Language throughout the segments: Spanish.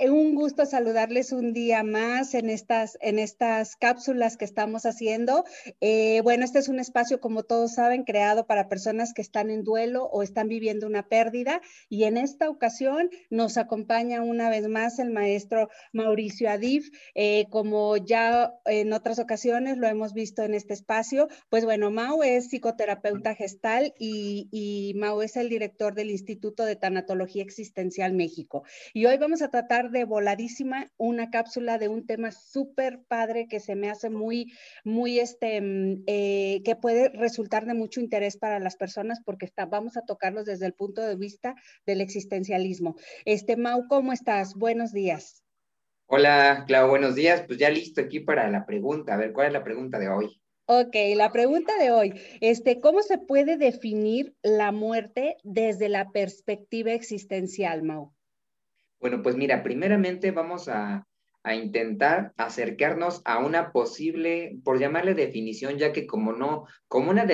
Eh, un gusto saludarles un día más en estas, en estas cápsulas que estamos haciendo. Eh, bueno, este es un espacio, como todos saben, creado para personas que están en duelo o están viviendo una pérdida. Y en esta ocasión nos acompaña una vez más el maestro Mauricio Adif. Eh, como ya en otras ocasiones lo hemos visto en este espacio, pues bueno, Mau es psicoterapeuta gestal y, y es el director del Instituto de Tanatología Existencial México. Y hoy vamos a tratar de voladísima una cápsula de un tema súper padre que se me hace muy, muy, este, mm, eh, que puede resultar de mucho interés para las personas porque está, vamos a tocarlos desde el punto de vista del existencialismo. Este, Mau, ¿cómo estás? Buenos días. Hola, Clau, buenos días. Pues ya listo aquí para la pregunta. A ver, ¿cuál es la pregunta de hoy? Ok, la pregunta de hoy, este, ¿cómo se puede definir la muerte desde la perspectiva existencial, Mau? Bueno, pues mira, primeramente vamos a, intentar acercarnos a una posible, por llamarle definición, ya que como no, como una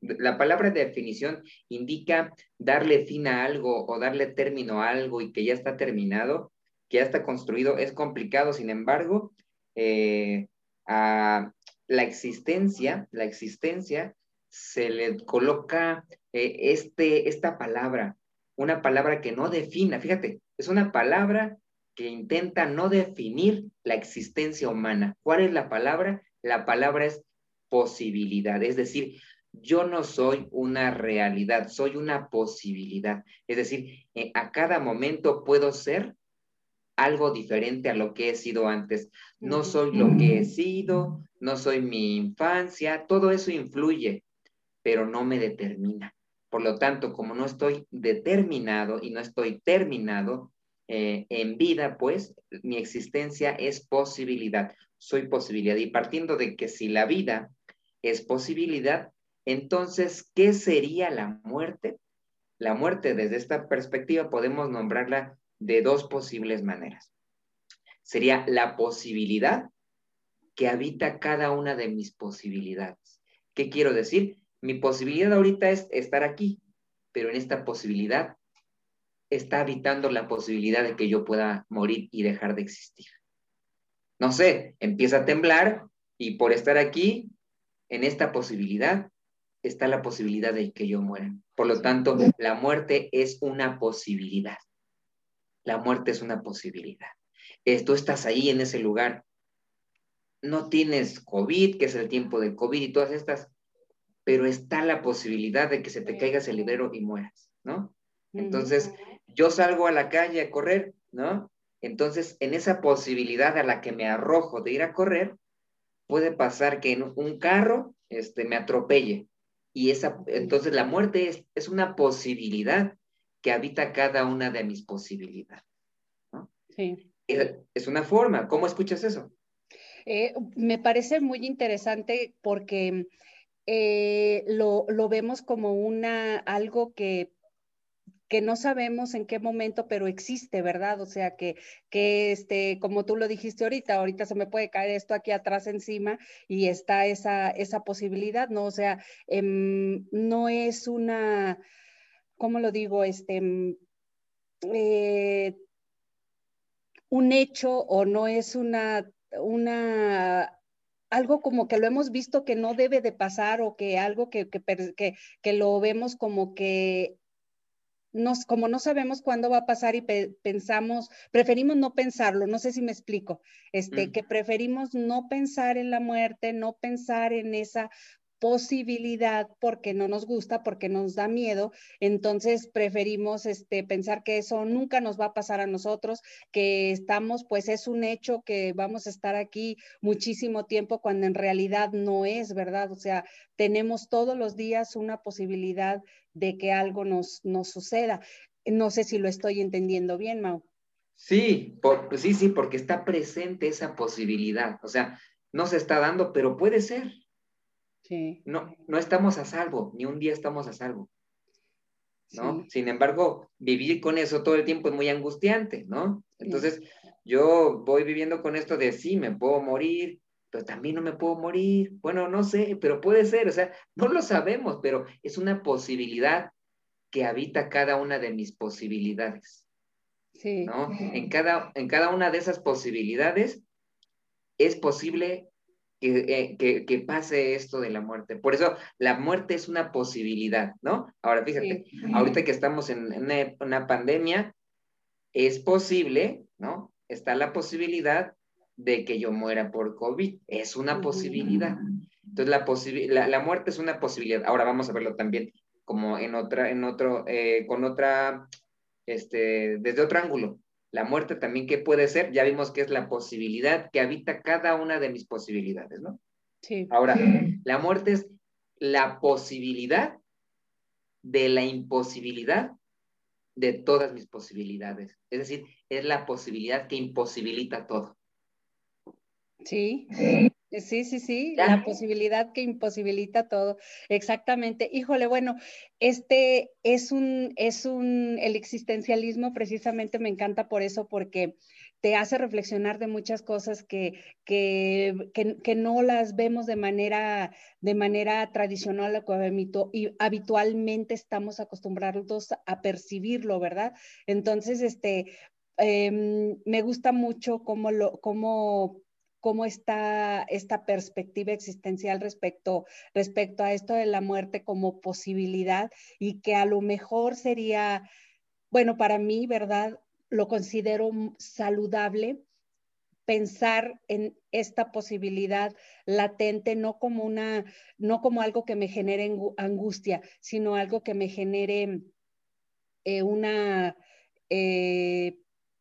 la palabra definición indica darle fin a algo o darle término a algo y que ya está terminado, que ya está construido, es complicado, sin embargo, eh, a la existencia, la existencia se le coloca eh, este, esta palabra, una palabra que no defina, fíjate, es una palabra que intenta no definir la existencia humana. ¿Cuál es la palabra? La palabra es posibilidad, es decir, yo no soy una realidad, soy una posibilidad. Es decir, eh, a cada momento puedo ser algo diferente a lo que he sido antes. No soy lo que he sido, no soy mi infancia, todo eso influye, pero no me determina. Por lo tanto, como no estoy determinado y no estoy terminado eh, en vida, pues mi existencia es posibilidad, soy posibilidad. Y partiendo de que si la vida es posibilidad, entonces, ¿qué sería la muerte? La muerte desde esta perspectiva podemos nombrarla de dos posibles maneras. Sería la posibilidad que habita cada una de mis posibilidades. ¿Qué quiero decir? Mi posibilidad ahorita es estar aquí, pero en esta posibilidad está habitando la posibilidad de que yo pueda morir y dejar de existir. No sé, empieza a temblar y por estar aquí, en esta posibilidad, está la posibilidad de que yo muera. Por lo tanto, la muerte es una posibilidad. La muerte es una posibilidad. tú estás ahí en ese lugar. No tienes COVID, que es el tiempo del COVID y todas estas, pero está la posibilidad de que se te caiga el librero y mueras, ¿no? Entonces, yo salgo a la calle a correr, ¿no? Entonces, en esa posibilidad a la que me arrojo de ir a correr, puede pasar que en un carro este, me atropelle. Y esa, entonces la muerte es, es una posibilidad que habita cada una de mis posibilidades. ¿no? Sí. Es, una forma. ¿Cómo escuchas eso? Eh, me parece muy interesante porque eh, lo, vemos como una, algo que, que no sabemos en qué momento, pero existe, ¿verdad? O sea, que, que este, como tú lo dijiste ahorita, ahorita se me puede caer esto aquí atrás encima y está esa, esa posibilidad, ¿no? O sea, em, no es una, ¿cómo lo digo? Este, em, eh, un hecho o no es una, una algo como que lo hemos visto que no debe de pasar o que algo que, que, que, lo vemos como que nos, como no sabemos cuándo va a pasar y pensamos, preferimos no pensarlo, no sé si me explico, este, mm. que preferimos no pensar en la muerte, no pensar en esa posibilidad porque no nos gusta, porque nos da miedo, entonces preferimos este, pensar que eso nunca nos va a pasar a nosotros, que estamos, pues es un hecho que vamos a estar aquí muchísimo tiempo cuando en realidad no es, ¿verdad? O sea, tenemos todos los días una posibilidad de que algo nos, suceda. No sé si lo estoy entendiendo bien, Mau. Sí, sí, sí, porque está presente esa posibilidad. O sea, no se está dando, pero puede ser. Sí. No, no estamos a salvo, ni un día estamos a salvo. ¿no? Sin embargo, vivir con eso todo el tiempo es muy angustiante, ¿no? Entonces, yo voy viviendo con esto de sí, me puedo morir, pero también no me puedo morir. Bueno, no sé, pero puede ser, o sea, no lo sabemos, pero es una posibilidad que habita cada una de mis posibilidades. Sí. ¿no? En cada, en cada una de esas posibilidades es posible eh, que, que, pase esto de la muerte. Por eso la muerte es una posibilidad, ¿no? Ahora fíjate, ahorita que estamos en, en una pandemia, es posible, ¿no? Está la posibilidad de que yo muera por COVID. Es una posibilidad. Entonces, la, la, muerte es una posibilidad. Ahora vamos a verlo también como en otra, en otro, eh, con otra, este, desde otro ángulo. La muerte también, ¿qué puede ser? Ya vimos que es la posibilidad que habita cada una de mis posibilidades, ¿no? Sí. Ahora, la muerte es la posibilidad de la imposibilidad de todas mis posibilidades. Es decir, es la posibilidad que imposibilita todo. Sí, sí, sí, sí, la posibilidad que imposibilita todo, exactamente. Híjole, bueno, este es un, es un, el existencialismo precisamente me encanta por eso, porque te hace reflexionar de muchas cosas que, que, que, no las vemos de manera, de manera tradicional y habitualmente estamos acostumbrados a percibirlo, ¿verdad? Entonces, este, em, me gusta mucho cómo, lo, cómo cómo está esta perspectiva existencial respecto, respecto a esto de la muerte como posibilidad y que a lo mejor sería, bueno, para mí, ¿verdad? Lo considero saludable pensar en esta posibilidad latente no como una no como algo que me genere angustia sino algo que me genere eh, una eh,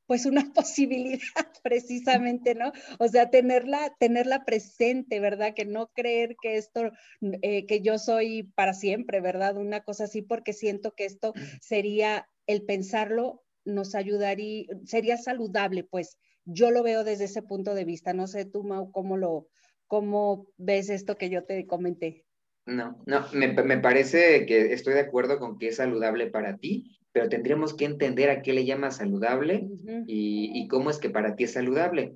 pues una posibilidad precisamente, ¿no? O sea, tenerla, tenerla presente, ¿verdad? Que no creer que esto, eh, que yo soy para siempre, ¿verdad? Una cosa así, porque siento que esto sería, el pensarlo nos ayudaría, sería saludable, pues yo lo veo desde ese punto de vista. No sé tú, Mau, cómo lo, cómo ves esto que yo te comenté. No, no, me, me parece que estoy de acuerdo con que es saludable para ti, pero tendríamos que entender a qué le llama saludable y, cómo es que para ti es saludable.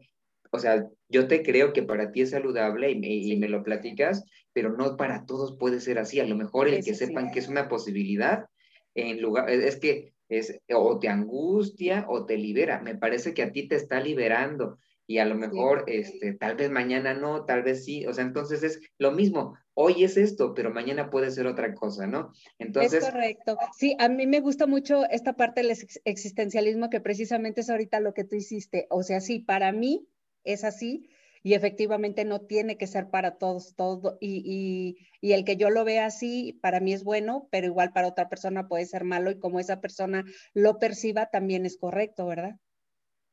O sea, yo te creo que para ti es saludable y me, lo platicas, pero no para todos puede ser así. A lo mejor el que sepan que es una posibilidad, en lugar, es que es o te angustia o te libera. Me parece que a ti te está liberando y a lo mejor, este, tal vez mañana no, tal vez sí, o sea, entonces es lo mismo, hoy es esto, pero mañana puede ser otra cosa, ¿no? Entonces... Es correcto. Sí, a mí me gusta mucho esta parte del existencialismo que precisamente es ahorita lo que tú hiciste, o sea, sí, para mí es así y efectivamente no tiene que ser para todos, todo, y, y, y el que yo lo vea así, para mí es bueno, pero igual para otra persona puede ser malo y como esa persona lo perciba, también es correcto, ¿verdad?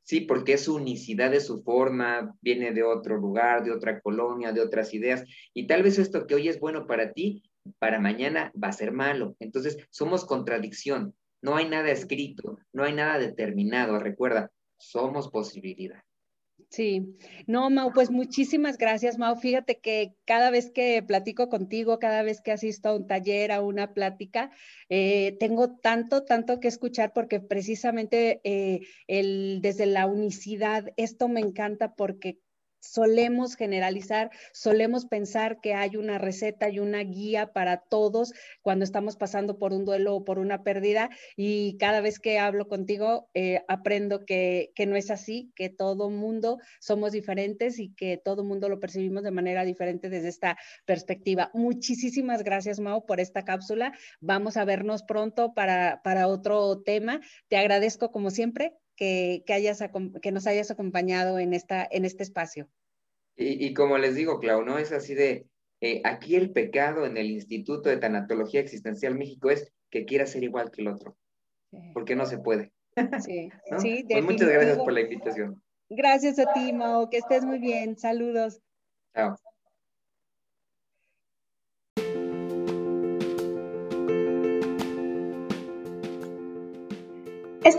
Sí, porque es unicidad de su forma, viene de otro lugar, de otra colonia, de otras ideas, y tal vez esto que hoy es bueno para ti, para mañana va a ser malo. Entonces, somos contradicción, no hay nada escrito, no hay nada determinado, recuerda, somos posibilidad. Sí, no, Mau, pues muchísimas gracias, Mau. Fíjate que cada vez que platico contigo, cada vez que asisto a un taller, a una plática, eh, tengo tanto, tanto que escuchar porque precisamente eh, el, desde la unicidad, esto me encanta porque solemos generalizar, solemos pensar que hay una receta y una guía para todos cuando estamos pasando por un duelo o por una pérdida y cada vez que hablo contigo eh, aprendo que, que, no es así, que todo mundo somos diferentes y que todo mundo lo percibimos de manera diferente desde esta perspectiva. Muchísimas gracias, Mau, por esta cápsula. Vamos a vernos pronto para, para otro tema. Te agradezco como siempre que, hayas, que nos hayas acompañado en, esta, en este espacio. Y, como les digo, Clau, ¿no? Es así de, eh, aquí el pecado en el Instituto de Tanatología Existencial México es que quiera ser igual que el otro, porque no se puede. Sí, sí pues muchas gracias por la invitación. Gracias a ti, Mao, que estés muy bien. Saludos. Chao.